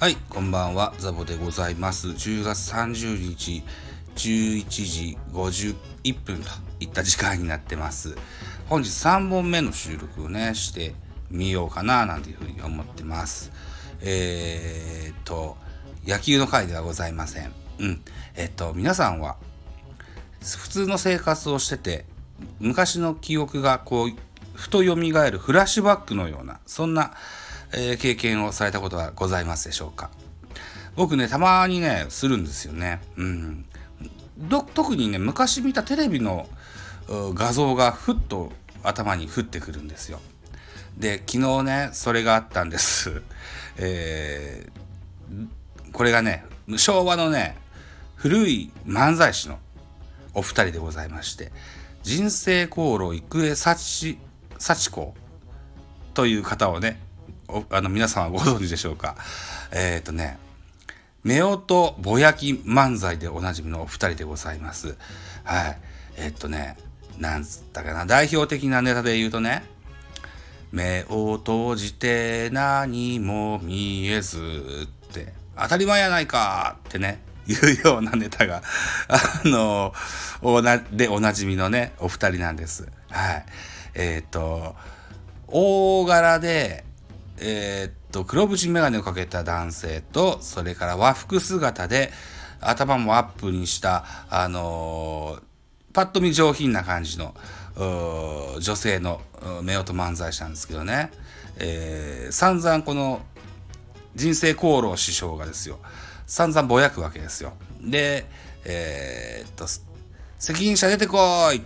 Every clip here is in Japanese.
はい、こんばんは、ザボでございます。10月30日、11時51分といった時間になってます。本日3本目の収録をね、してみようかな、なんていうふうに思ってます。えー、っと、野球の回ではございません。うん。えっと、皆さんは、普通の生活をしてて、昔の記憶がこう、ふと蘇るフラッシュバックのような、そんな、えー経験をされたことはございますでしょうか？僕ねたまにねするんですよね。うん。特にね昔見たテレビの画像がふっと頭に降ってくるんですよ。で昨日ねそれがあったんです。えーこれがね昭和のね古い漫才師のお二人でございまして人生航路郁恵幸幸子という方をねあの皆さんはご存知でしょうか？えっ、とね夫婦ぼやき漫才でおなじみのお二人でございます。はい。えっ、とねなんつったかな？代表的なネタで言うとね目を閉じて何も見えずって当たり前やないかってねいうようなネタが あのおなでおなじみのねお二人なんです。はい。えっ、と大柄でえーっと黒縁眼鏡をかけた男性とそれから和服姿で頭もアップにしたあのーパッと見上品な感じの女性の夫婦漫才師なんですけどね、えー散々この人生功労師匠がですよ。散々ぼやくわけですよ。でえーっと責任者出てこい！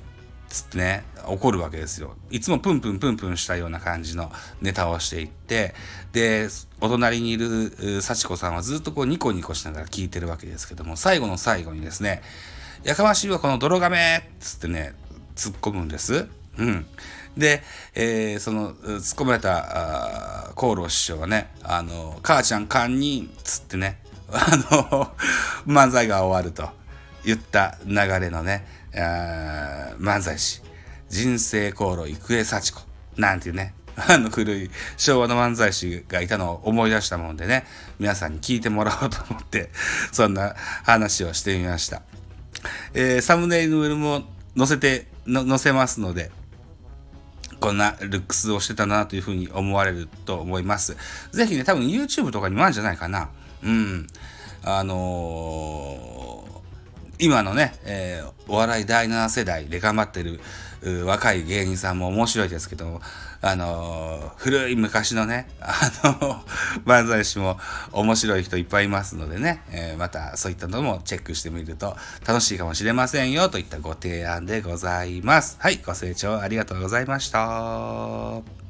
つってね怒るわけですよいつもプンプンプンプンしたような感じのネタをしていってでお隣にいる幸子さんはずっとこうニコニコしながら聞いてるわけですけども最後の最後にですね「やかましいわこの泥亀!」っつってね突っ込むんです。うん、で、えーその突っ込まれたあー厚労師匠がね「あの母ちゃん堪忍」つってねあの 漫才が終わると言った流れのね漫才師人生航路郁恵幸子なんていうね あの古い昭和の漫才師がいたのを思い出したもんでね皆さんに聞いてもらおうと思って そんな話をしてみました。えーサムネイルも載せて載せますのでこんなルックスをしてたなというふうに思われると思います。ぜひね、多分 YouTube とかにもあるんじゃないかな。うん。あのー今のね、えーお笑い第7世代で頑張ってる若い芸人さんも面白いですけども、あのー古い昔のね、あの 漫才師も面白い人いっぱいいますのでね、えまたそういったのもチェックしてみると楽しいかもしれませんよといったご提案でございます。はい、ご清聴ありがとうございました。